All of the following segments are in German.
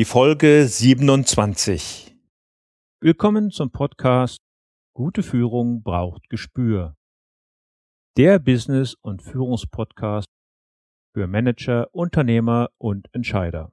die Folge 27. Willkommen zum Podcast Gute Führung braucht Gespür. Der Business- und Führungspodcast für Manager, Unternehmer und Entscheider.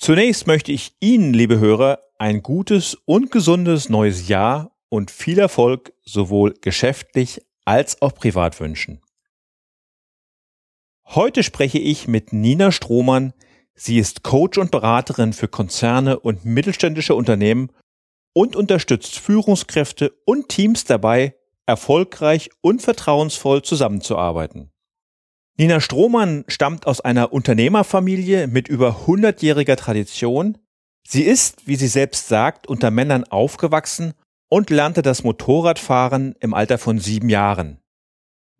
Zunächst möchte ich Ihnen, liebe Hörer, ein gutes und gesundes neues Jahr und viel Erfolg sowohl geschäftlich als auch privat wünschen. Heute spreche ich mit Nina Strohmann. Sie ist Coach und Beraterin für Konzerne und mittelständische Unternehmen und unterstützt Führungskräfte und Teams dabei, erfolgreich und vertrauensvoll zusammenzuarbeiten. Nina Strohmann stammt aus einer Unternehmerfamilie mit über 100-jähriger Tradition. Sie ist, wie sie selbst sagt, unter Männern aufgewachsen und lernte das Motorradfahren im Alter von sieben Jahren.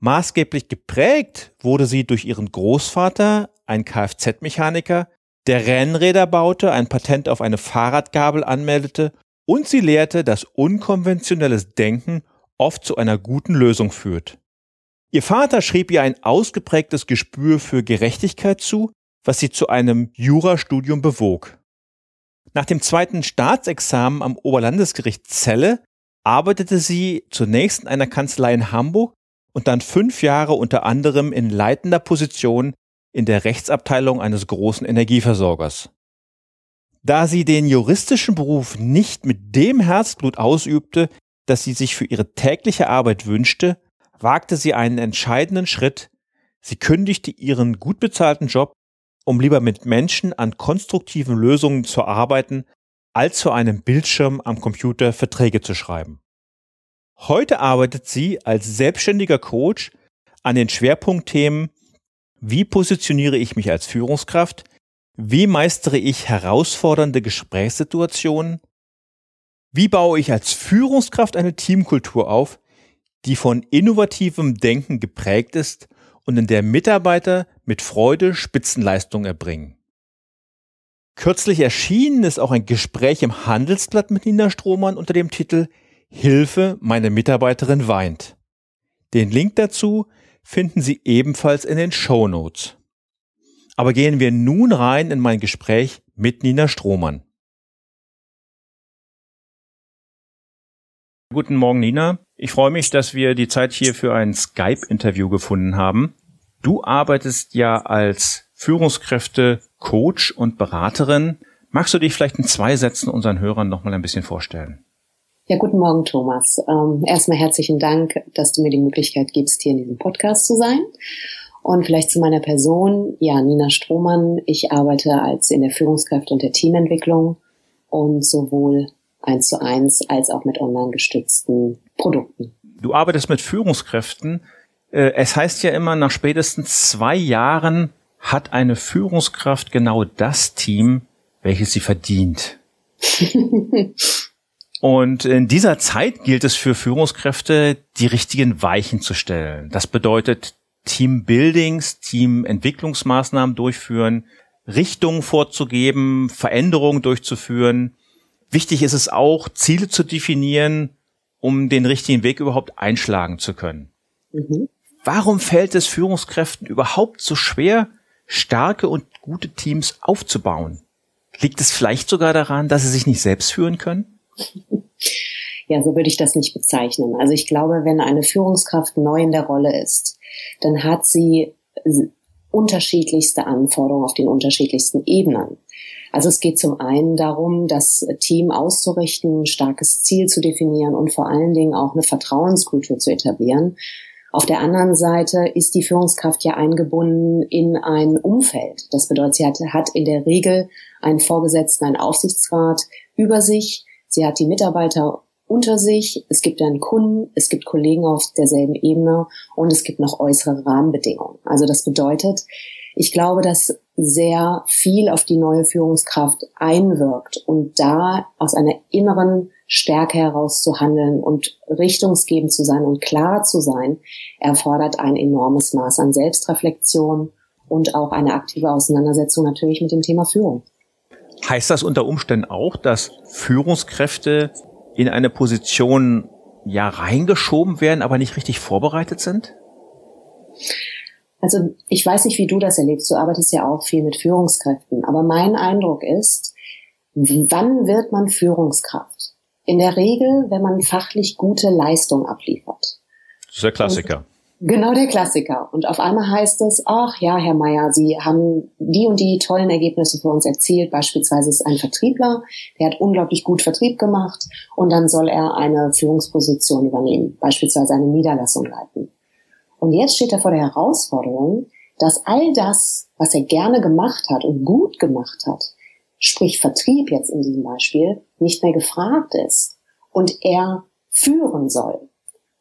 Maßgeblich geprägt wurde sie durch ihren Großvater, ein Kfz-Mechaniker, der Rennräder baute, ein Patent auf eine Fahrradgabel anmeldete und sie lehrte, dass unkonventionelles Denken oft zu einer guten Lösung führt. Ihr Vater schrieb ihr ein ausgeprägtes Gespür für Gerechtigkeit zu, was sie zu einem Jurastudium bewog. Nach dem zweiten Staatsexamen am Oberlandesgericht Celle arbeitete sie zunächst in einer Kanzlei in Hamburg und dann fünf Jahre unter anderem in leitender Position in der Rechtsabteilung eines großen Energieversorgers. Da sie den juristischen Beruf nicht mit dem Herzblut ausübte, das sie sich für ihre tägliche Arbeit wünschte, wagte sie einen entscheidenden Schritt. Sie kündigte ihren gut bezahlten Job, um lieber mit Menschen an konstruktiven Lösungen zu arbeiten, als vor einem Bildschirm am Computer Verträge zu schreiben. Heute arbeitet sie als selbstständiger Coach an den Schwerpunktthemen Wie positioniere ich mich als Führungskraft? Wie meistere ich herausfordernde Gesprächssituationen? Wie baue ich als Führungskraft eine Teamkultur auf, die von innovativem Denken geprägt ist und in der Mitarbeiter mit Freude Spitzenleistung erbringen. Kürzlich erschienen ist auch ein Gespräch im Handelsblatt mit Nina Strohmann unter dem Titel Hilfe, meine Mitarbeiterin weint. Den Link dazu finden Sie ebenfalls in den Show Notes. Aber gehen wir nun rein in mein Gespräch mit Nina Strohmann. Guten Morgen, Nina. Ich freue mich, dass wir die Zeit hier für ein Skype-Interview gefunden haben. Du arbeitest ja als Führungskräfte, Coach und Beraterin. Magst du dich vielleicht in zwei Sätzen unseren Hörern noch mal ein bisschen vorstellen? Ja, guten Morgen, Thomas. Ähm, erstmal herzlichen Dank, dass du mir die Möglichkeit gibst, hier in diesem Podcast zu sein. Und vielleicht zu meiner Person. Ja, Nina Strohmann. Ich arbeite als in der Führungskraft und der Teamentwicklung und sowohl eins zu eins als auch mit online gestützten Produkten. Du arbeitest mit Führungskräften. Äh, es heißt ja immer, nach spätestens zwei Jahren hat eine Führungskraft genau das Team, welches sie verdient. Und in dieser Zeit gilt es für Führungskräfte, die richtigen Weichen zu stellen. Das bedeutet Teambuildings, Teamentwicklungsmaßnahmen durchführen, Richtungen vorzugeben, Veränderungen durchzuführen, Wichtig ist es auch, Ziele zu definieren, um den richtigen Weg überhaupt einschlagen zu können. Mhm. Warum fällt es Führungskräften überhaupt so schwer, starke und gute Teams aufzubauen? Liegt es vielleicht sogar daran, dass sie sich nicht selbst führen können? Ja, so würde ich das nicht bezeichnen. Also ich glaube, wenn eine Führungskraft neu in der Rolle ist, dann hat sie unterschiedlichste Anforderungen auf den unterschiedlichsten Ebenen. Also es geht zum einen darum, das Team auszurichten, ein starkes Ziel zu definieren und vor allen Dingen auch eine Vertrauenskultur zu etablieren. Auf der anderen Seite ist die Führungskraft ja eingebunden in ein Umfeld. Das bedeutet, sie hat, in der Regel einen Vorgesetzten, einen Aufsichtsrat über sich. Sie hat die Mitarbeiter unter sich. Es gibt einen Kunden, es gibt Kollegen auf derselben Ebene und es gibt noch äußere Rahmenbedingungen. Also das bedeutet, ich glaube, dass sehr viel auf die neue Führungskraft einwirkt und da aus einer inneren Stärke heraus zu handeln und richtungsgebend zu sein und klar zu sein, erfordert ein enormes Maß an Selbstreflexion und auch eine aktive Auseinandersetzung natürlich mit dem Thema Führung. Heißt das unter Umständen auch, dass Führungskräfte in eine Position ja reingeschoben werden, aber nicht richtig vorbereitet sind? Also ich weiß nicht, wie du das erlebst. Du arbeitest ja auch viel mit Führungskräften. Aber mein Eindruck ist, wann wird man Führungskraft? In der Regel, wenn man fachlich gute Leistung abliefert. Das ist der Klassiker. Und Genau der Klassiker. Und auf einmal heißt es, ach ja, Herr Meier, Sie haben die und die tollen Ergebnisse für uns erzielt. Beispielsweise ist ein Vertriebler, der hat unglaublich gut Vertrieb gemacht und dann soll er eine Führungsposition übernehmen, beispielsweise eine Niederlassung leiten. Und jetzt steht er vor der Herausforderung, dass all das, was er gerne gemacht hat und gut gemacht hat, sprich Vertrieb jetzt in diesem Beispiel, nicht mehr gefragt ist und er führen soll.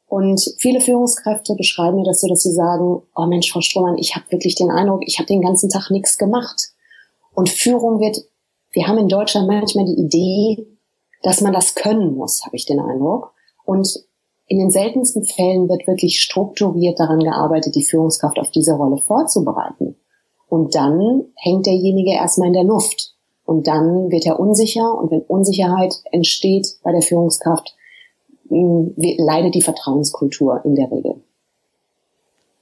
Und viele Führungskräfte beschreiben mir das so, dass sie sagen, oh Mensch, Frau Strohmann, ich habe wirklich den Eindruck, ich habe den ganzen Tag nichts gemacht. Und Führung wird, wir haben in Deutschland manchmal die Idee, dass man das können muss, habe ich den Eindruck. Und in den seltensten Fällen wird wirklich strukturiert daran gearbeitet, die Führungskraft auf diese Rolle vorzubereiten. Und dann hängt derjenige erstmal in der Luft. Und dann wird er unsicher. Und wenn Unsicherheit entsteht bei der Führungskraft, leidet die Vertrauenskultur in der Regel.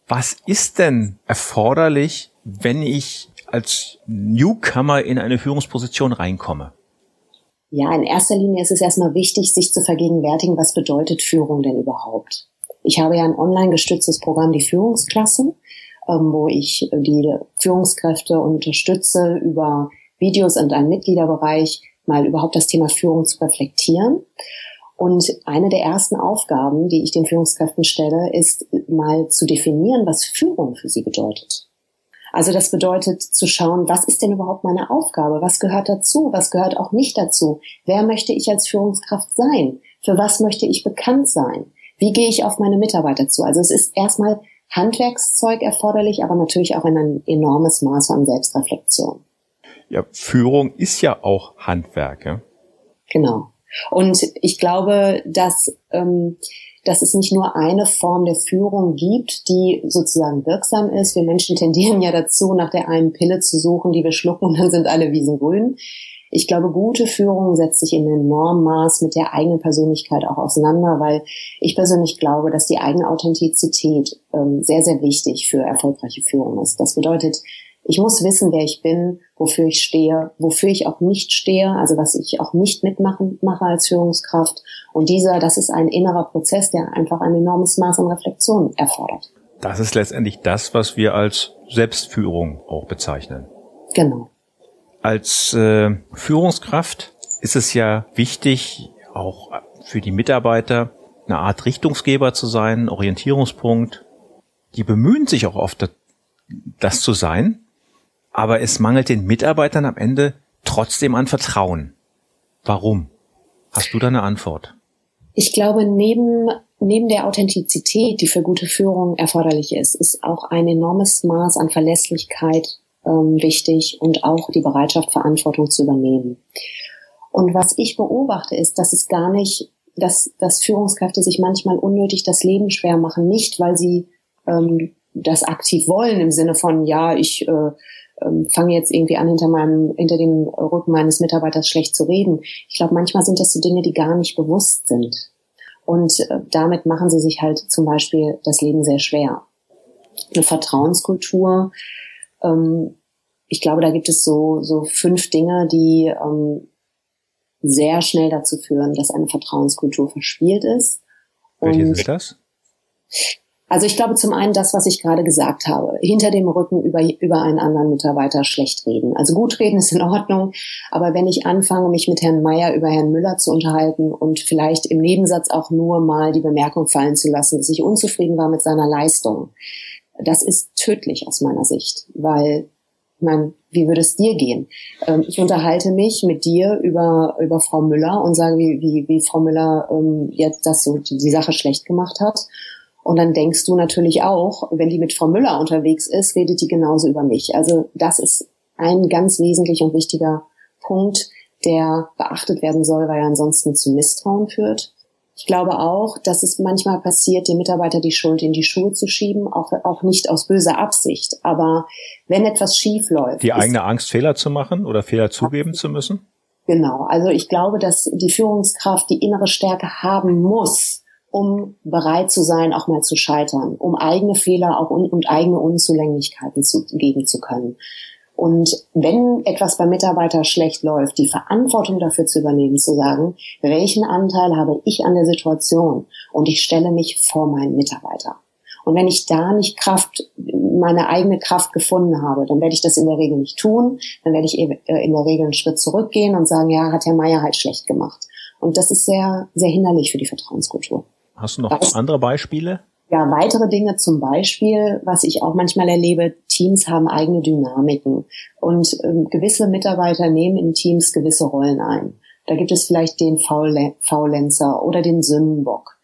Was ist denn erforderlich, wenn ich als Newcomer in eine Führungsposition reinkomme? Ja, in erster Linie ist es erstmal wichtig, sich zu vergegenwärtigen, was bedeutet Führung denn überhaupt? Ich habe ja ein online gestütztes Programm, die Führungsklasse, ähm, wo ich die Führungskräfte unterstütze, über Videos und einen Mitgliederbereich mal überhaupt das Thema Führung zu reflektieren. Und eine der ersten Aufgaben, die ich den Führungskräften stelle, ist mal zu definieren, was Führung für sie bedeutet. Also das bedeutet zu schauen, was ist denn überhaupt meine Aufgabe? Was gehört dazu? Was gehört auch nicht dazu? Wer möchte ich als Führungskraft sein? Für was möchte ich bekannt sein? Wie gehe ich auf meine Mitarbeiter zu? Also es ist erstmal Handwerkszeug erforderlich, aber natürlich auch ein enormes Maß an Selbstreflexion. Ja, Führung ist ja auch Handwerk. Ja? Genau. Und ich glaube, dass ähm, dass es nicht nur eine Form der Führung gibt, die sozusagen wirksam ist. Wir Menschen tendieren ja dazu, nach der einen Pille zu suchen, die wir schlucken und dann sind alle Wiesen grün. Ich glaube, gute Führung setzt sich in enormem Maß mit der eigenen Persönlichkeit auch auseinander, weil ich persönlich glaube, dass die eigene Authentizität ähm, sehr, sehr wichtig für erfolgreiche Führung ist. Das bedeutet, ich muss wissen, wer ich bin, wofür ich stehe, wofür ich auch nicht stehe, also was ich auch nicht mitmachen mache als Führungskraft. Und dieser, das ist ein innerer Prozess, der einfach ein enormes Maß an Reflexion erfordert. Das ist letztendlich das, was wir als Selbstführung auch bezeichnen. Genau. Als äh, Führungskraft ist es ja wichtig, auch für die Mitarbeiter eine Art Richtungsgeber zu sein, Orientierungspunkt. Die bemühen sich auch oft, das zu sein aber es mangelt den Mitarbeitern am Ende trotzdem an Vertrauen. Warum? Hast du da eine Antwort? Ich glaube, neben, neben der Authentizität, die für gute Führung erforderlich ist, ist auch ein enormes Maß an Verlässlichkeit ähm, wichtig und auch die Bereitschaft, Verantwortung zu übernehmen. Und was ich beobachte, ist, dass es gar nicht, dass, dass Führungskräfte sich manchmal unnötig das Leben schwer machen, nicht weil sie ähm, das aktiv wollen im Sinne von, ja, ich äh, ähm, fange jetzt irgendwie an, hinter meinem, hinter dem Rücken meines Mitarbeiters schlecht zu reden. Ich glaube, manchmal sind das so Dinge, die gar nicht bewusst sind. Und äh, damit machen sie sich halt zum Beispiel das Leben sehr schwer. Eine Vertrauenskultur, ähm, ich glaube, da gibt es so, so fünf Dinge, die ähm, sehr schnell dazu führen, dass eine Vertrauenskultur verspielt ist. Welche sind das? Also ich glaube zum einen das, was ich gerade gesagt habe, hinter dem Rücken über, über einen anderen Mitarbeiter schlecht reden. Also gut reden ist in Ordnung, aber wenn ich anfange, mich mit Herrn Meyer über Herrn Müller zu unterhalten und vielleicht im Nebensatz auch nur mal die Bemerkung fallen zu lassen, dass ich unzufrieden war mit seiner Leistung, das ist tödlich aus meiner Sicht, weil ich meine, wie würde es dir gehen? Ähm, ich unterhalte mich mit dir über, über Frau Müller und sage, wie, wie, wie Frau Müller ähm, jetzt das so die, die Sache schlecht gemacht hat. Und dann denkst du natürlich auch, wenn die mit Frau Müller unterwegs ist, redet die genauso über mich. Also das ist ein ganz wesentlicher und wichtiger Punkt, der beachtet werden soll, weil er ansonsten zu Misstrauen führt. Ich glaube auch, dass es manchmal passiert, dem Mitarbeiter die Schuld in die Schuhe zu schieben, auch, auch nicht aus böser Absicht. Aber wenn etwas schief läuft. Die eigene Angst, Fehler zu machen oder Fehler zugeben zu müssen? Genau. Also ich glaube, dass die Führungskraft die innere Stärke haben muss, um bereit zu sein, auch mal zu scheitern, um eigene Fehler auch un und eigene Unzulänglichkeiten zu, geben zu können. Und wenn etwas beim Mitarbeiter schlecht läuft, die Verantwortung dafür zu übernehmen, zu sagen, welchen Anteil habe ich an der Situation? Und ich stelle mich vor meinen Mitarbeiter. Und wenn ich da nicht Kraft, meine eigene Kraft gefunden habe, dann werde ich das in der Regel nicht tun. Dann werde ich äh, in der Regel einen Schritt zurückgehen und sagen, ja, hat Herr Meier halt schlecht gemacht. Und das ist sehr, sehr hinderlich für die Vertrauenskultur. Hast du noch das, andere Beispiele? Ja, weitere Dinge zum Beispiel, was ich auch manchmal erlebe, Teams haben eigene Dynamiken und ähm, gewisse Mitarbeiter nehmen in Teams gewisse Rollen ein. Da gibt es vielleicht den Faulenzer oder den Sündenbock.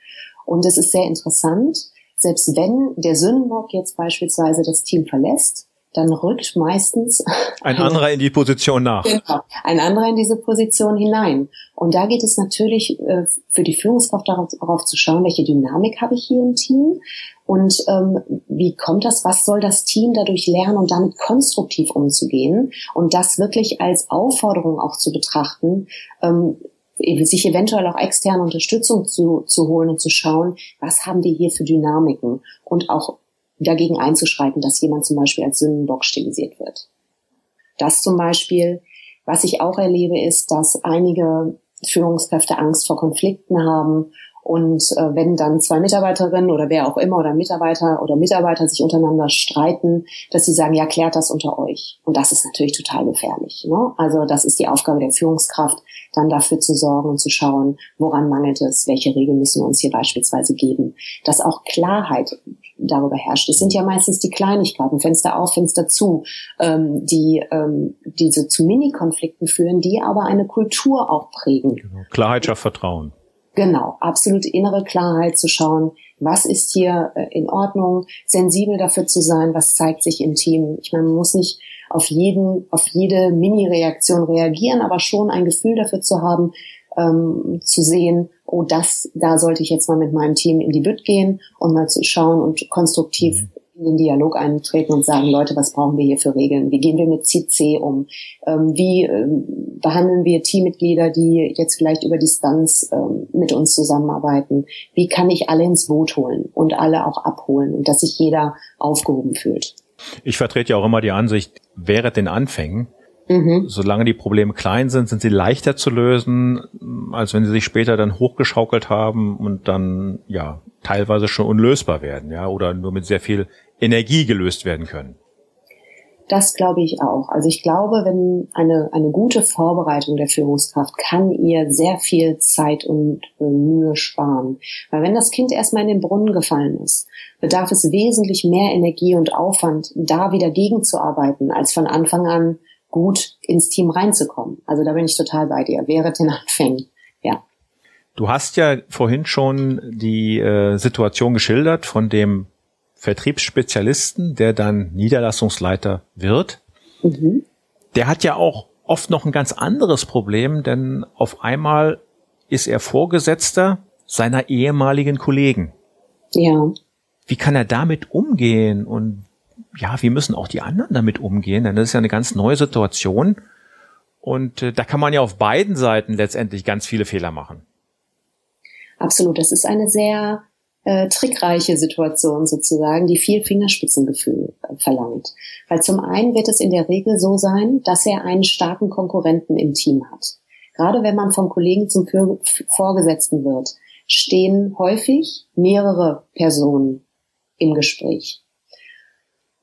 Und es ist sehr interessant, selbst wenn der Sündenbock jetzt beispielsweise das Team verlässt, dann rückt meistens ein anderer in die Position nach. Genau, ein anderer in diese Position hinein. Und da geht es natürlich äh, für die Führungskraft darauf, darauf, zu schauen, welche Dynamik habe ich hier im Team? Und ähm, wie kommt das, was soll das Team dadurch lernen und damit konstruktiv umzugehen? Und das wirklich als Aufforderung auch zu betrachten, ähm, sich eventuell auch externe Unterstützung zu, zu holen und zu schauen, was haben wir hier für Dynamiken? Und auch dagegen einzuschreiten, dass jemand zum Beispiel als Sündenbock stilisiert wird. Das zum Beispiel, was ich auch erlebe, ist, dass einige Führungskräfte Angst vor Konflikten haben und äh, wenn dann zwei Mitarbeiterinnen oder wer auch immer oder Mitarbeiter oder Mitarbeiter sich untereinander streiten, dass sie sagen, ja, klärt das unter euch. Und das ist natürlich total gefährlich. Ne? Also das ist die Aufgabe der Führungskraft, dann dafür zu sorgen und zu schauen, woran mangelt es, welche Regeln müssen wir uns hier beispielsweise geben. Dass auch Klarheit darüber herrscht. Es sind ja meistens die Kleinigkeiten, Fenster auf, Fenster zu, ähm, die ähm, diese zu Mini-Konflikten führen, die aber eine Kultur auch prägen. Genau. Klarheit schafft Vertrauen. Genau, absolute innere Klarheit zu schauen, was ist hier äh, in Ordnung, sensibel dafür zu sein, was zeigt sich im Team. Ich meine, man muss nicht auf jeden, auf jede Mini-Reaktion reagieren, aber schon ein Gefühl dafür zu haben, ähm, zu sehen, oh, das, da sollte ich jetzt mal mit meinem Team in die Bütt gehen und mal zu schauen und konstruktiv mhm in den Dialog eintreten und sagen, Leute, was brauchen wir hier für Regeln? Wie gehen wir mit CC um? Ähm, wie ähm, behandeln wir Teammitglieder, die jetzt vielleicht über Distanz ähm, mit uns zusammenarbeiten? Wie kann ich alle ins Boot holen und alle auch abholen und dass sich jeder aufgehoben fühlt? Ich vertrete ja auch immer die Ansicht, während den Anfängen, mhm. solange die Probleme klein sind, sind sie leichter zu lösen, als wenn sie sich später dann hochgeschaukelt haben und dann, ja, teilweise schon unlösbar werden, ja, oder nur mit sehr viel Energie gelöst werden können. Das glaube ich auch. Also ich glaube, wenn eine, eine gute Vorbereitung der Führungskraft kann ihr sehr viel Zeit und äh, Mühe sparen. Weil wenn das Kind erstmal in den Brunnen gefallen ist, bedarf es wesentlich mehr Energie und Aufwand, da wieder gegenzuarbeiten, als von Anfang an gut ins Team reinzukommen. Also da bin ich total bei dir. Wäre den Anfängen. Ja. Du hast ja vorhin schon die äh, Situation geschildert von dem Vertriebsspezialisten, der dann Niederlassungsleiter wird. Mhm. Der hat ja auch oft noch ein ganz anderes Problem, denn auf einmal ist er Vorgesetzter seiner ehemaligen Kollegen. Ja. Wie kann er damit umgehen und ja, wie müssen auch die anderen damit umgehen? Denn das ist ja eine ganz neue Situation. Und äh, da kann man ja auf beiden Seiten letztendlich ganz viele Fehler machen. Absolut. Das ist eine sehr äh, trickreiche Situation sozusagen, die viel Fingerspitzengefühl äh, verlangt. Weil zum einen wird es in der Regel so sein, dass er einen starken Konkurrenten im Team hat. Gerade wenn man vom Kollegen zum Vorgesetzten wird, stehen häufig mehrere Personen im Gespräch.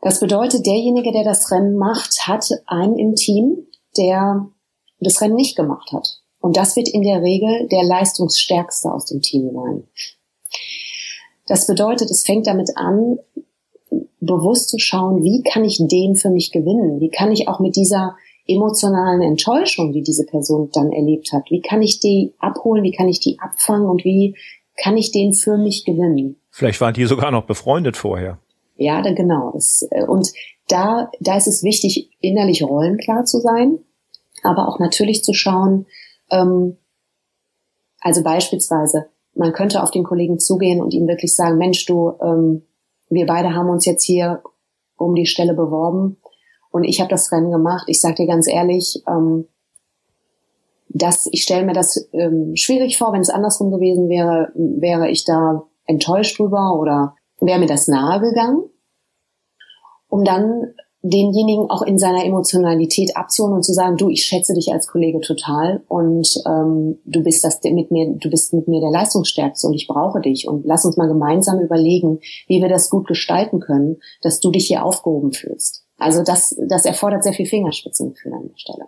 Das bedeutet, derjenige, der das Rennen macht, hat einen im Team, der das Rennen nicht gemacht hat. Und das wird in der Regel der leistungsstärkste aus dem Team sein. Das bedeutet, es fängt damit an, bewusst zu schauen, wie kann ich den für mich gewinnen? Wie kann ich auch mit dieser emotionalen Enttäuschung, die diese Person dann erlebt hat, wie kann ich die abholen, wie kann ich die abfangen und wie kann ich den für mich gewinnen? Vielleicht waren die sogar noch befreundet vorher. Ja, da, genau. Das, äh, und da, da ist es wichtig, innerlich rollenklar zu sein, aber auch natürlich zu schauen, ähm, also beispielsweise, man könnte auf den Kollegen zugehen und ihm wirklich sagen, Mensch, du, ähm, wir beide haben uns jetzt hier um die Stelle beworben und ich habe das Rennen gemacht. Ich sage dir ganz ehrlich, ähm, dass ich stelle mir das ähm, schwierig vor, wenn es andersrum gewesen wäre, wäre ich da enttäuscht drüber oder wäre mir das nahe gegangen, um dann denjenigen auch in seiner Emotionalität abzuholen und zu sagen, du, ich schätze dich als Kollege total und ähm, du bist das mit mir, du bist mit mir der Leistungsstärkste und ich brauche dich und lass uns mal gemeinsam überlegen, wie wir das gut gestalten können, dass du dich hier aufgehoben fühlst. Also das, das erfordert sehr viel Fingerspitzengefühl an der Stelle.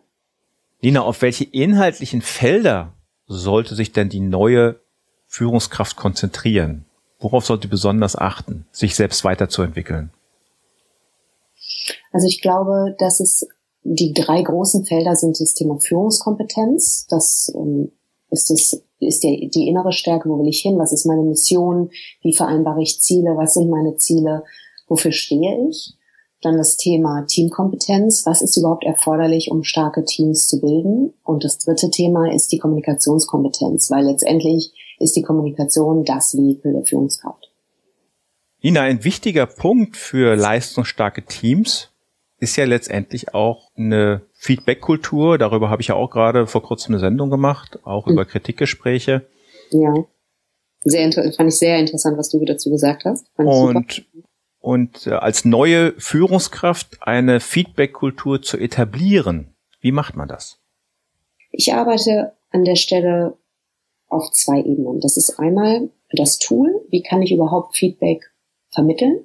Lina, auf welche inhaltlichen Felder sollte sich denn die neue Führungskraft konzentrieren? Worauf sollte besonders achten, sich selbst weiterzuentwickeln? Also ich glaube, dass es die drei großen Felder sind das Thema Führungskompetenz. Das ähm, ist das ist der, die innere Stärke, wo will ich hin, was ist meine Mission, wie vereinbare ich Ziele, was sind meine Ziele, wofür stehe ich. Dann das Thema Teamkompetenz, was ist überhaupt erforderlich, um starke Teams zu bilden. Und das dritte Thema ist die Kommunikationskompetenz, weil letztendlich ist die Kommunikation das Vehikel der Führungskraft. Ina, ein wichtiger Punkt für leistungsstarke Teams ist ja letztendlich auch eine Feedback-Kultur. Darüber habe ich ja auch gerade vor kurzem eine Sendung gemacht, auch mhm. über Kritikgespräche. Ja. Sehr fand ich sehr interessant, was du dazu gesagt hast. und, und äh, als neue Führungskraft eine Feedback-Kultur zu etablieren. Wie macht man das? Ich arbeite an der Stelle auf zwei Ebenen. Das ist einmal das Tool. Wie kann ich überhaupt Feedback vermitteln?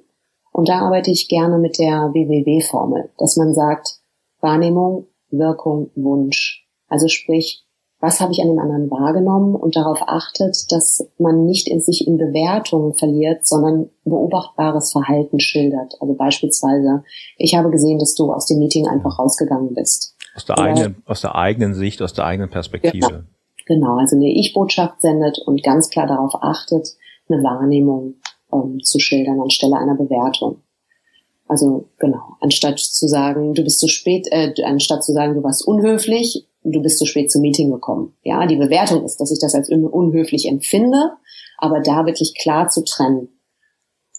Und da arbeite ich gerne mit der WWW-Formel, dass man sagt, Wahrnehmung, Wirkung, Wunsch. Also sprich, was habe ich an dem anderen wahrgenommen und darauf achtet, dass man nicht in sich in Bewertungen verliert, sondern beobachtbares Verhalten schildert. Also beispielsweise, ich habe gesehen, dass du aus dem Meeting einfach rausgegangen bist. Aus der, Oder, eigenen, aus der eigenen Sicht, aus der eigenen Perspektive. Genau, genau also eine Ich-Botschaft sendet und ganz klar darauf achtet, eine Wahrnehmung ähm, zu schildern anstelle einer Bewertung. Also genau, anstatt zu sagen, du bist zu spät, äh, anstatt zu sagen, du warst unhöflich, du bist zu spät zum Meeting gekommen. Ja, die Bewertung ist, dass ich das als unhöflich empfinde, aber da wirklich klar zu trennen.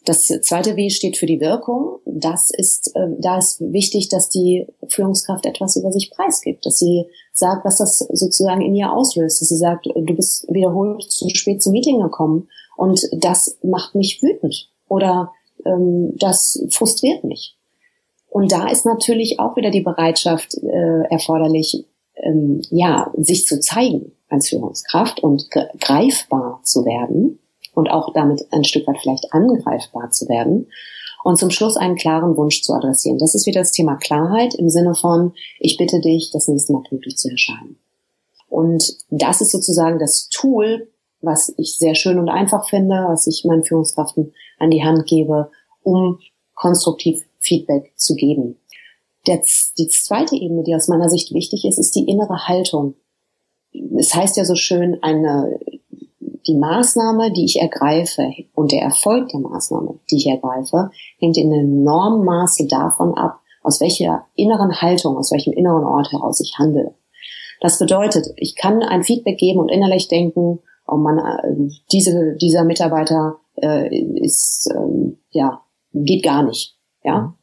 Das zweite W steht für die Wirkung. Das ist, äh, da ist wichtig, dass die Führungskraft etwas über sich preisgibt, dass sie sagt, was das sozusagen in ihr auslöst, dass sie sagt, du bist wiederholt zu spät zum Meeting gekommen und das macht mich wütend oder ähm, das frustriert mich. Und da ist natürlich auch wieder die Bereitschaft äh, erforderlich, ähm, ja, sich zu zeigen als Führungskraft und greifbar zu werden und auch damit ein Stück weit vielleicht angreifbar zu werden und zum Schluss einen klaren Wunsch zu adressieren. Das ist wieder das Thema Klarheit im Sinne von, ich bitte dich, das nächste Mal pünktlich zu erscheinen. Und das ist sozusagen das Tool, was ich sehr schön und einfach finde, was ich meinen Führungskräften an die Hand gebe, um konstruktiv Feedback zu geben. Der, die zweite Ebene, die aus meiner Sicht wichtig ist, ist die innere Haltung. Es heißt ja so schön, eine, die Maßnahme, die ich ergreife und der Erfolg der Maßnahme, die ich ergreife, hängt in enormem Maße davon ab, aus welcher inneren Haltung, aus welchem inneren Ort heraus ich handle. Das bedeutet, ich kann ein Feedback geben und innerlich denken, oh man, äh, diese, dieser Mitarbeiter äh, ist, ähm, ja, geht gar nicht, ja.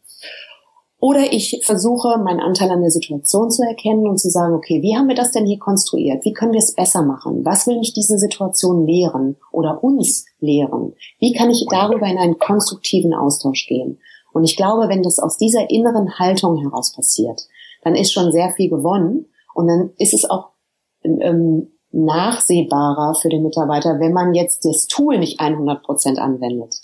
Oder ich versuche, meinen Anteil an der Situation zu erkennen und zu sagen, okay, wie haben wir das denn hier konstruiert? Wie können wir es besser machen? Was will mich diese Situation lehren oder uns lehren? Wie kann ich darüber in einen konstruktiven Austausch gehen? Und ich glaube, wenn das aus dieser inneren Haltung heraus passiert, dann ist schon sehr viel gewonnen und dann ist es auch ähm, nachsehbarer für den Mitarbeiter, wenn man jetzt das Tool nicht 100 Prozent anwendet.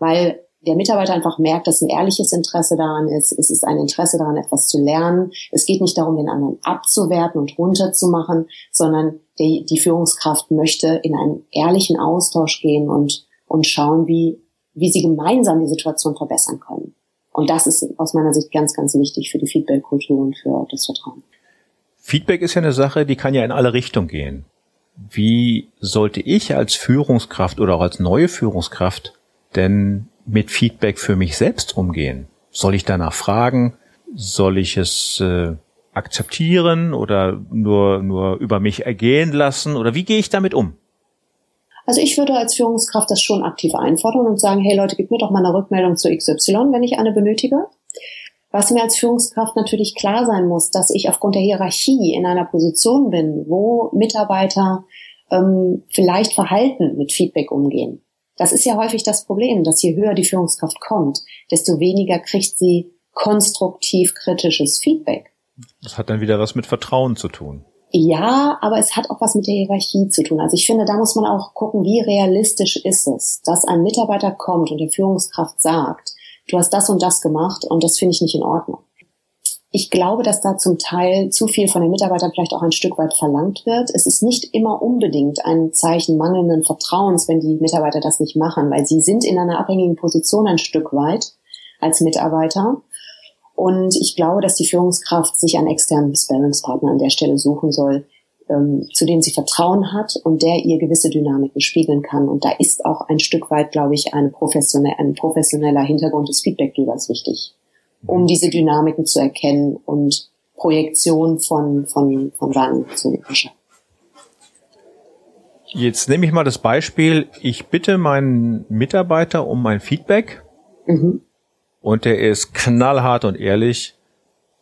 Weil der Mitarbeiter einfach merkt, dass ein ehrliches Interesse daran ist. Es ist ein Interesse daran, etwas zu lernen. Es geht nicht darum, den anderen abzuwerten und runterzumachen, sondern die, die Führungskraft möchte in einen ehrlichen Austausch gehen und, und schauen, wie, wie sie gemeinsam die Situation verbessern können. Und das ist aus meiner Sicht ganz, ganz wichtig für die Feedback-Kultur und für das Vertrauen. Feedback ist ja eine Sache, die kann ja in alle Richtungen gehen. Wie sollte ich als Führungskraft oder auch als neue Führungskraft denn mit Feedback für mich selbst umgehen? Soll ich danach fragen? Soll ich es äh, akzeptieren oder nur, nur über mich ergehen lassen? Oder wie gehe ich damit um? Also ich würde als Führungskraft das schon aktiv einfordern und sagen, hey Leute, gib mir doch mal eine Rückmeldung zu XY, wenn ich eine benötige. Was mir als Führungskraft natürlich klar sein muss, dass ich aufgrund der Hierarchie in einer Position bin, wo Mitarbeiter ähm, vielleicht verhalten mit Feedback umgehen. Das ist ja häufig das Problem, dass je höher die Führungskraft kommt, desto weniger kriegt sie konstruktiv kritisches Feedback. Das hat dann wieder was mit Vertrauen zu tun. Ja, aber es hat auch was mit der Hierarchie zu tun. Also ich finde, da muss man auch gucken, wie realistisch ist es, dass ein Mitarbeiter kommt und der Führungskraft sagt, du hast das und das gemacht und das finde ich nicht in Ordnung. Ich glaube, dass da zum Teil zu viel von den Mitarbeitern vielleicht auch ein Stück weit verlangt wird. Es ist nicht immer unbedingt ein Zeichen mangelnden Vertrauens, wenn die Mitarbeiter das nicht machen, weil sie sind in einer abhängigen Position ein Stück weit als Mitarbeiter und ich glaube, dass die Führungskraft sich einen externen Sparringspartner an der Stelle suchen soll, ähm, zu dem sie Vertrauen hat und der ihr gewisse Dynamiken spiegeln kann. Und da ist auch ein Stück weit, glaube ich, eine professionelle, ein professioneller Hintergrund des Feedbackgebers wichtig, um diese Dynamiken zu erkennen und Projektion von, von, von Wahrnehmung zu schaffen. Jetzt nehme ich mal das Beispiel, ich bitte meinen Mitarbeiter um ein Feedback. Mhm und der ist knallhart und ehrlich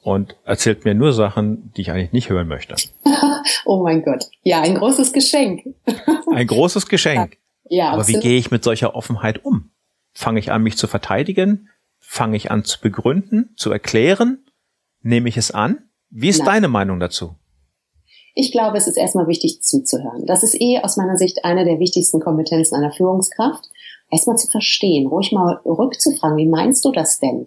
und erzählt mir nur Sachen, die ich eigentlich nicht hören möchte. oh mein Gott. Ja, ein großes Geschenk. ein großes Geschenk. Ja, Aber absolut. wie gehe ich mit solcher Offenheit um? Fange ich an, mich zu verteidigen? Fange ich an zu begründen, zu erklären? Nehme ich es an? Wie ist Nein. deine Meinung dazu? Ich glaube, es ist erstmal wichtig zuzuhören. Das ist eh aus meiner Sicht eine der wichtigsten Kompetenzen einer Führungskraft erstmal zu verstehen, ruhig mal rückzufragen, wie meinst du das denn?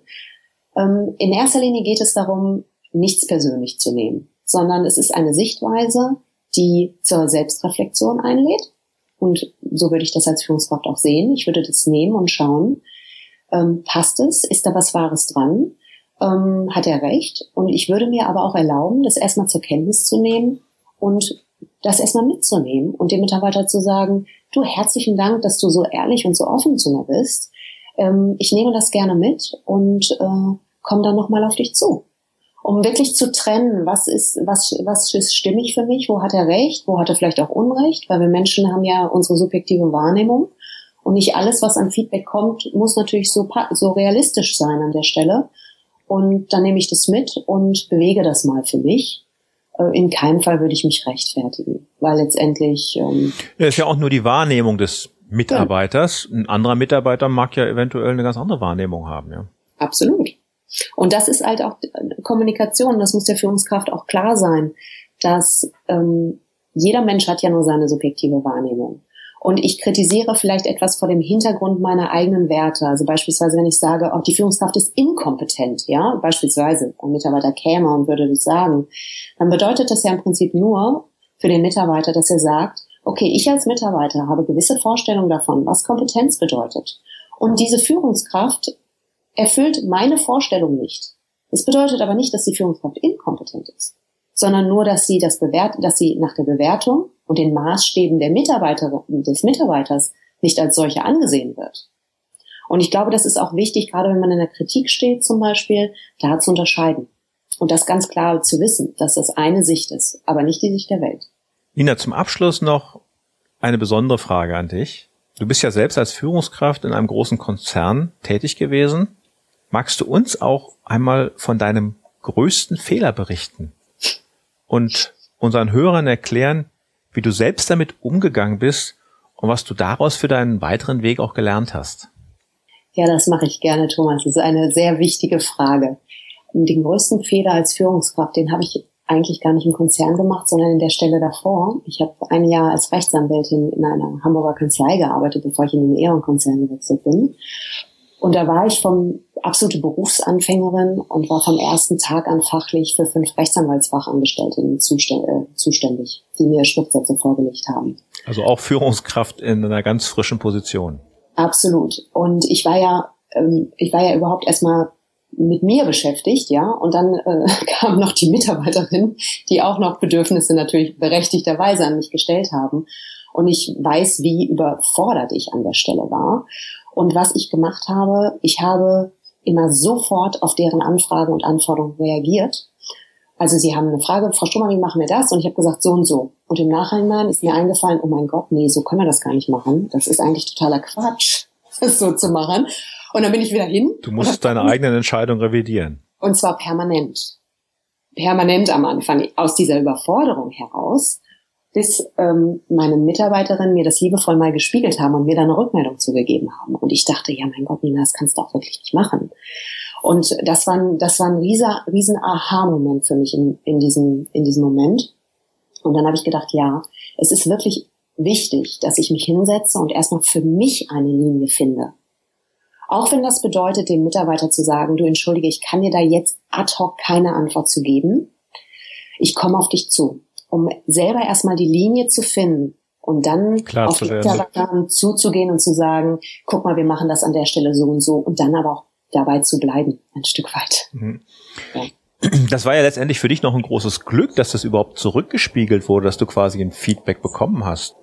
Ähm, in erster Linie geht es darum, nichts persönlich zu nehmen, sondern es ist eine Sichtweise, die zur Selbstreflexion einlädt. Und so würde ich das als Führungskraft auch sehen. Ich würde das nehmen und schauen, ähm, passt es? Ist da was Wahres dran? Ähm, hat er recht? Und ich würde mir aber auch erlauben, das erstmal zur Kenntnis zu nehmen und das erstmal mitzunehmen und dem Mitarbeiter zu sagen, du, herzlichen Dank, dass du so ehrlich und so offen zu mir bist. Ähm, ich nehme das gerne mit und äh, komme dann nochmal auf dich zu. Um wirklich zu trennen, was ist, was, was ist stimmig für mich, wo hat er recht, wo hat er vielleicht auch Unrecht, weil wir Menschen haben ja unsere subjektive Wahrnehmung und nicht alles, was an Feedback kommt, muss natürlich so, so realistisch sein an der Stelle. Und dann nehme ich das mit und bewege das mal für mich äh, in keinem Fall würde ich mich rechtfertigen, weil letztendlich. Ähm, ja, ist ja auch nur die Wahrnehmung des Mitarbeiters. Ja. Ein anderer Mitarbeiter mag ja eventuell eine ganz andere Wahrnehmung haben, ja. Absolut. Und das ist halt auch Kommunikation. Das muss der Führungskraft auch klar sein, dass ähm, jeder Mensch hat ja nur seine subjektive Wahrnehmung und ich kritisiere vielleicht etwas vor dem Hintergrund meiner eigenen Werte. Also beispielsweise, wenn ich sage, oh, die Führungskraft ist inkompetent, ja, beispielsweise ein Mitarbeiter käme und würde das sagen, dann bedeutet das ja im Prinzip nur für den Mitarbeiter, dass er sagt, okay, ich als Mitarbeiter habe gewisse Vorstellungen davon, was Kompetenz bedeutet. Und diese Führungskraft erfüllt meine Vorstellung nicht. Das bedeutet aber nicht, dass die Führungskraft inkompetent ist, sondern nur, dass sie das bewert, dass sie nach der Bewertung und den Maßstäben der Mitarbeiter, des Mitarbeiters nicht als solche angesehen wird. Und ich glaube, das ist auch wichtig, gerade wenn man in der Kritik steht zum Beispiel, da zu unterscheiden. Und das ganz klar zu wissen, dass das eine Sicht ist, aber nicht die Sicht der Welt. Nina, zum Abschluss noch eine besondere Frage an dich. Du bist ja selbst als Führungskraft in einem großen Konzern tätig gewesen. Magst du uns auch einmal von deinem größten Fehler berichten und unseren Hörern erklären, wie du selbst damit umgegangen bist und was du daraus für deinen weiteren Weg auch gelernt hast. Ja, das mache ich gerne, Thomas. Das ist eine sehr wichtige Frage. Den größten Fehler als Führungskraft, den habe ich eigentlich gar nicht im Konzern gemacht, sondern in der Stelle davor. Ich habe ein Jahr als Rechtsanwältin in einer Hamburger Kanzlei gearbeitet, bevor ich in den Ehrenkonzern gewechselt bin. Und da war ich vom absolute Berufsanfängerin und war vom ersten Tag an fachlich für fünf Rechtsanwaltsfachangestellte zuständig, die mir Schriftsätze vorgelegt haben. Also auch Führungskraft in einer ganz frischen Position. Absolut. Und ich war ja, ähm, ich war ja überhaupt erstmal mit mir beschäftigt, ja, und dann äh, kam noch die Mitarbeiterin, die auch noch Bedürfnisse natürlich berechtigterweise an mich gestellt haben. Und ich weiß, wie überfordert ich an der Stelle war. Und was ich gemacht habe, ich habe immer sofort auf deren Anfragen und Anforderungen reagiert. Also sie haben eine Frage, Frau Stummer, wie machen wir das? Und ich habe gesagt, so und so. Und im Nachhinein ist mir eingefallen, oh mein Gott, nee, so können wir das gar nicht machen. Das ist eigentlich totaler Quatsch, das so zu machen. Und dann bin ich wieder hin. Du musst deine eigenen Entscheidungen revidieren. Und zwar permanent. Permanent am Anfang. Aus dieser Überforderung heraus bis ähm, meine Mitarbeiterin mir das liebevoll mal gespiegelt haben und mir dann eine Rückmeldung zugegeben haben. Und ich dachte, ja, mein Gott, Nina, das kannst du auch wirklich nicht machen. Und das war ein, das war ein rieser, riesen Aha-Moment für mich in, in, diesem, in diesem Moment. Und dann habe ich gedacht, ja, es ist wirklich wichtig, dass ich mich hinsetze und erstmal für mich eine Linie finde. Auch wenn das bedeutet, dem Mitarbeiter zu sagen, du entschuldige, ich kann dir da jetzt ad hoc keine Antwort zu geben. Ich komme auf dich zu um selber erstmal die Linie zu finden und dann Klar auf die Mitarbeiter zuzugehen und zu sagen, guck mal, wir machen das an der Stelle so und so und dann aber auch dabei zu bleiben, ein Stück weit. Mhm. Ja. Das war ja letztendlich für dich noch ein großes Glück, dass das überhaupt zurückgespiegelt wurde, dass du quasi ein Feedback bekommen hast.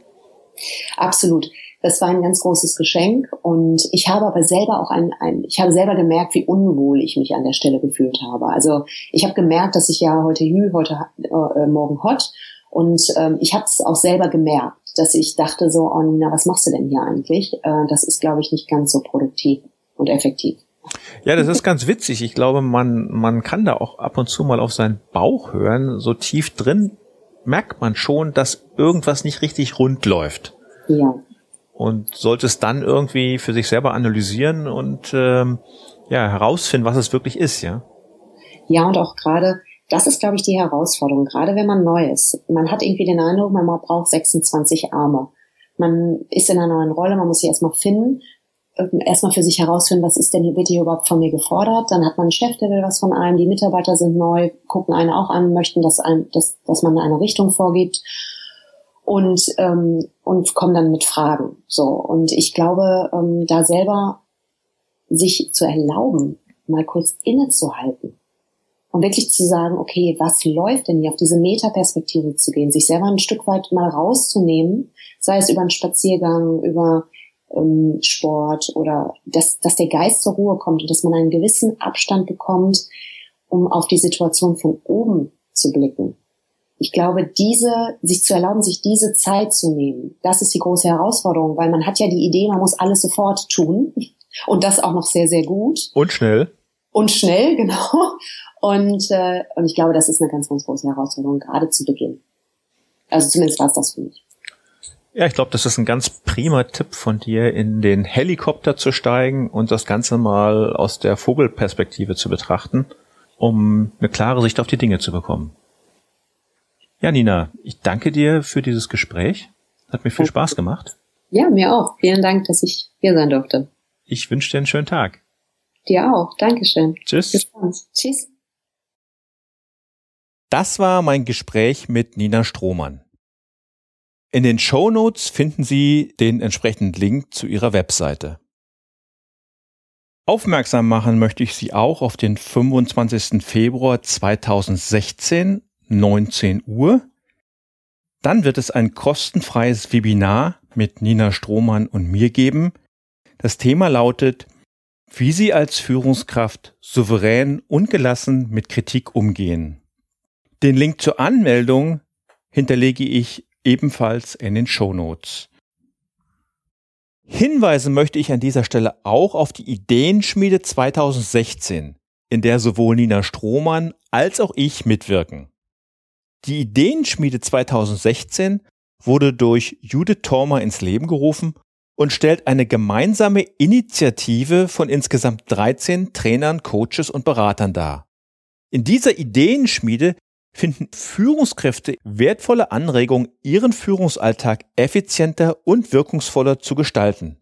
Absolut. Das war ein ganz großes Geschenk und ich habe aber selber auch ein, ein ich habe selber gemerkt, wie unwohl ich mich an der Stelle gefühlt habe. Also ich habe gemerkt, dass ich ja heute Hü, heute äh, morgen Hot und ähm, ich habe es auch selber gemerkt, dass ich dachte so, oh Nina, was machst du denn hier eigentlich? Äh, das ist, glaube ich, nicht ganz so produktiv und effektiv. Ja, das ist ganz witzig. Ich glaube, man, man kann da auch ab und zu mal auf seinen Bauch hören. So tief drin merkt man schon, dass irgendwas nicht richtig rund läuft. Ja und sollte es dann irgendwie für sich selber analysieren und ähm, ja herausfinden, was es wirklich ist, ja. Ja und auch gerade, das ist glaube ich die Herausforderung, gerade wenn man neu ist. Man hat irgendwie den Eindruck, man braucht 26 Arme. Man ist in einer neuen Rolle, man muss sich erstmal finden, ähm, erstmal für sich herausfinden, was ist denn hier bitte überhaupt von mir gefordert. Dann hat man einen Chef, der will was von einem, die Mitarbeiter sind neu, gucken einen auch an, möchten, dass, ein, dass, dass man eine Richtung vorgibt und, ähm, und kommen dann mit Fragen. So. Und ich glaube, ähm, da selber sich zu erlauben, mal kurz innezuhalten und wirklich zu sagen, okay, was läuft denn hier, auf diese Metaperspektive zu gehen, sich selber ein Stück weit mal rauszunehmen, sei es über einen Spaziergang, über ähm, Sport oder dass, dass der Geist zur Ruhe kommt und dass man einen gewissen Abstand bekommt, um auf die Situation von oben zu blicken ich glaube, diese, sich zu erlauben, sich diese Zeit zu nehmen, das ist die große Herausforderung, weil man hat ja die Idee, man muss alles sofort tun und das auch noch sehr, sehr gut. Und schnell. Und schnell, genau. Und, äh, und ich glaube, das ist eine ganz, ganz große Herausforderung, gerade zu Beginn. Also zumindest war es das für mich. Ja, ich glaube, das ist ein ganz prima Tipp von dir, in den Helikopter zu steigen und das Ganze mal aus der Vogelperspektive zu betrachten, um eine klare Sicht auf die Dinge zu bekommen. Ja, Nina, ich danke dir für dieses Gespräch. Hat mir viel Spaß gemacht. Ja, mir auch. Vielen Dank, dass ich hier sein durfte. Ich wünsche dir einen schönen Tag. Dir auch. Dankeschön. Tschüss. Bis dann. Tschüss. Das war mein Gespräch mit Nina Strohmann. In den Show Notes finden Sie den entsprechenden Link zu ihrer Webseite. Aufmerksam machen möchte ich Sie auch auf den 25. Februar 2016 19 Uhr. Dann wird es ein kostenfreies Webinar mit Nina Strohmann und mir geben. Das Thema lautet, wie Sie als Führungskraft souverän und gelassen mit Kritik umgehen. Den Link zur Anmeldung hinterlege ich ebenfalls in den Show Notes. Hinweisen möchte ich an dieser Stelle auch auf die Ideenschmiede 2016, in der sowohl Nina Strohmann als auch ich mitwirken. Die Ideenschmiede 2016 wurde durch Judith Tormer ins Leben gerufen und stellt eine gemeinsame Initiative von insgesamt 13 Trainern, Coaches und Beratern dar. In dieser Ideenschmiede finden Führungskräfte wertvolle Anregungen, ihren Führungsalltag effizienter und wirkungsvoller zu gestalten.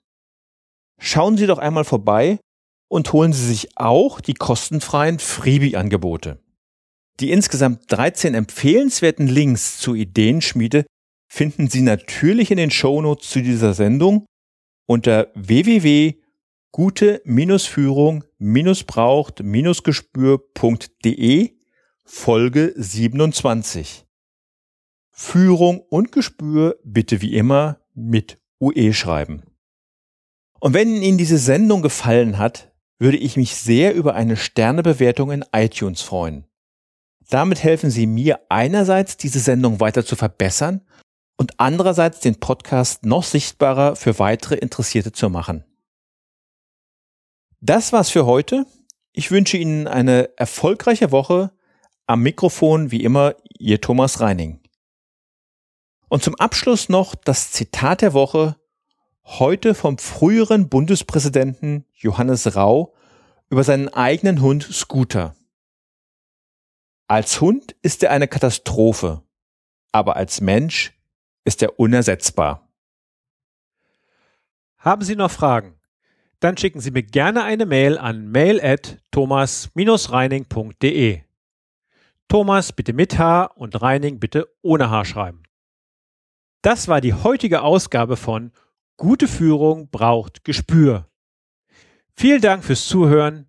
Schauen Sie doch einmal vorbei und holen Sie sich auch die kostenfreien Freebie-Angebote. Die insgesamt 13 empfehlenswerten Links zur Ideenschmiede finden Sie natürlich in den Shownotes zu dieser Sendung unter www.gute-führung-braucht-gespür.de Folge 27. Führung und Gespür bitte wie immer mit UE schreiben. Und wenn Ihnen diese Sendung gefallen hat, würde ich mich sehr über eine Sternebewertung in iTunes freuen. Damit helfen Sie mir einerseits, diese Sendung weiter zu verbessern und andererseits den Podcast noch sichtbarer für weitere Interessierte zu machen. Das war's für heute. Ich wünsche Ihnen eine erfolgreiche Woche. Am Mikrofon wie immer Ihr Thomas Reining. Und zum Abschluss noch das Zitat der Woche, heute vom früheren Bundespräsidenten Johannes Rau über seinen eigenen Hund Scooter. Als Hund ist er eine Katastrophe, aber als Mensch ist er unersetzbar. Haben Sie noch Fragen? Dann schicken Sie mir gerne eine Mail an mail at thomas-reining.de. Thomas bitte mit H und Reining bitte ohne H schreiben. Das war die heutige Ausgabe von Gute Führung braucht Gespür. Vielen Dank fürs Zuhören.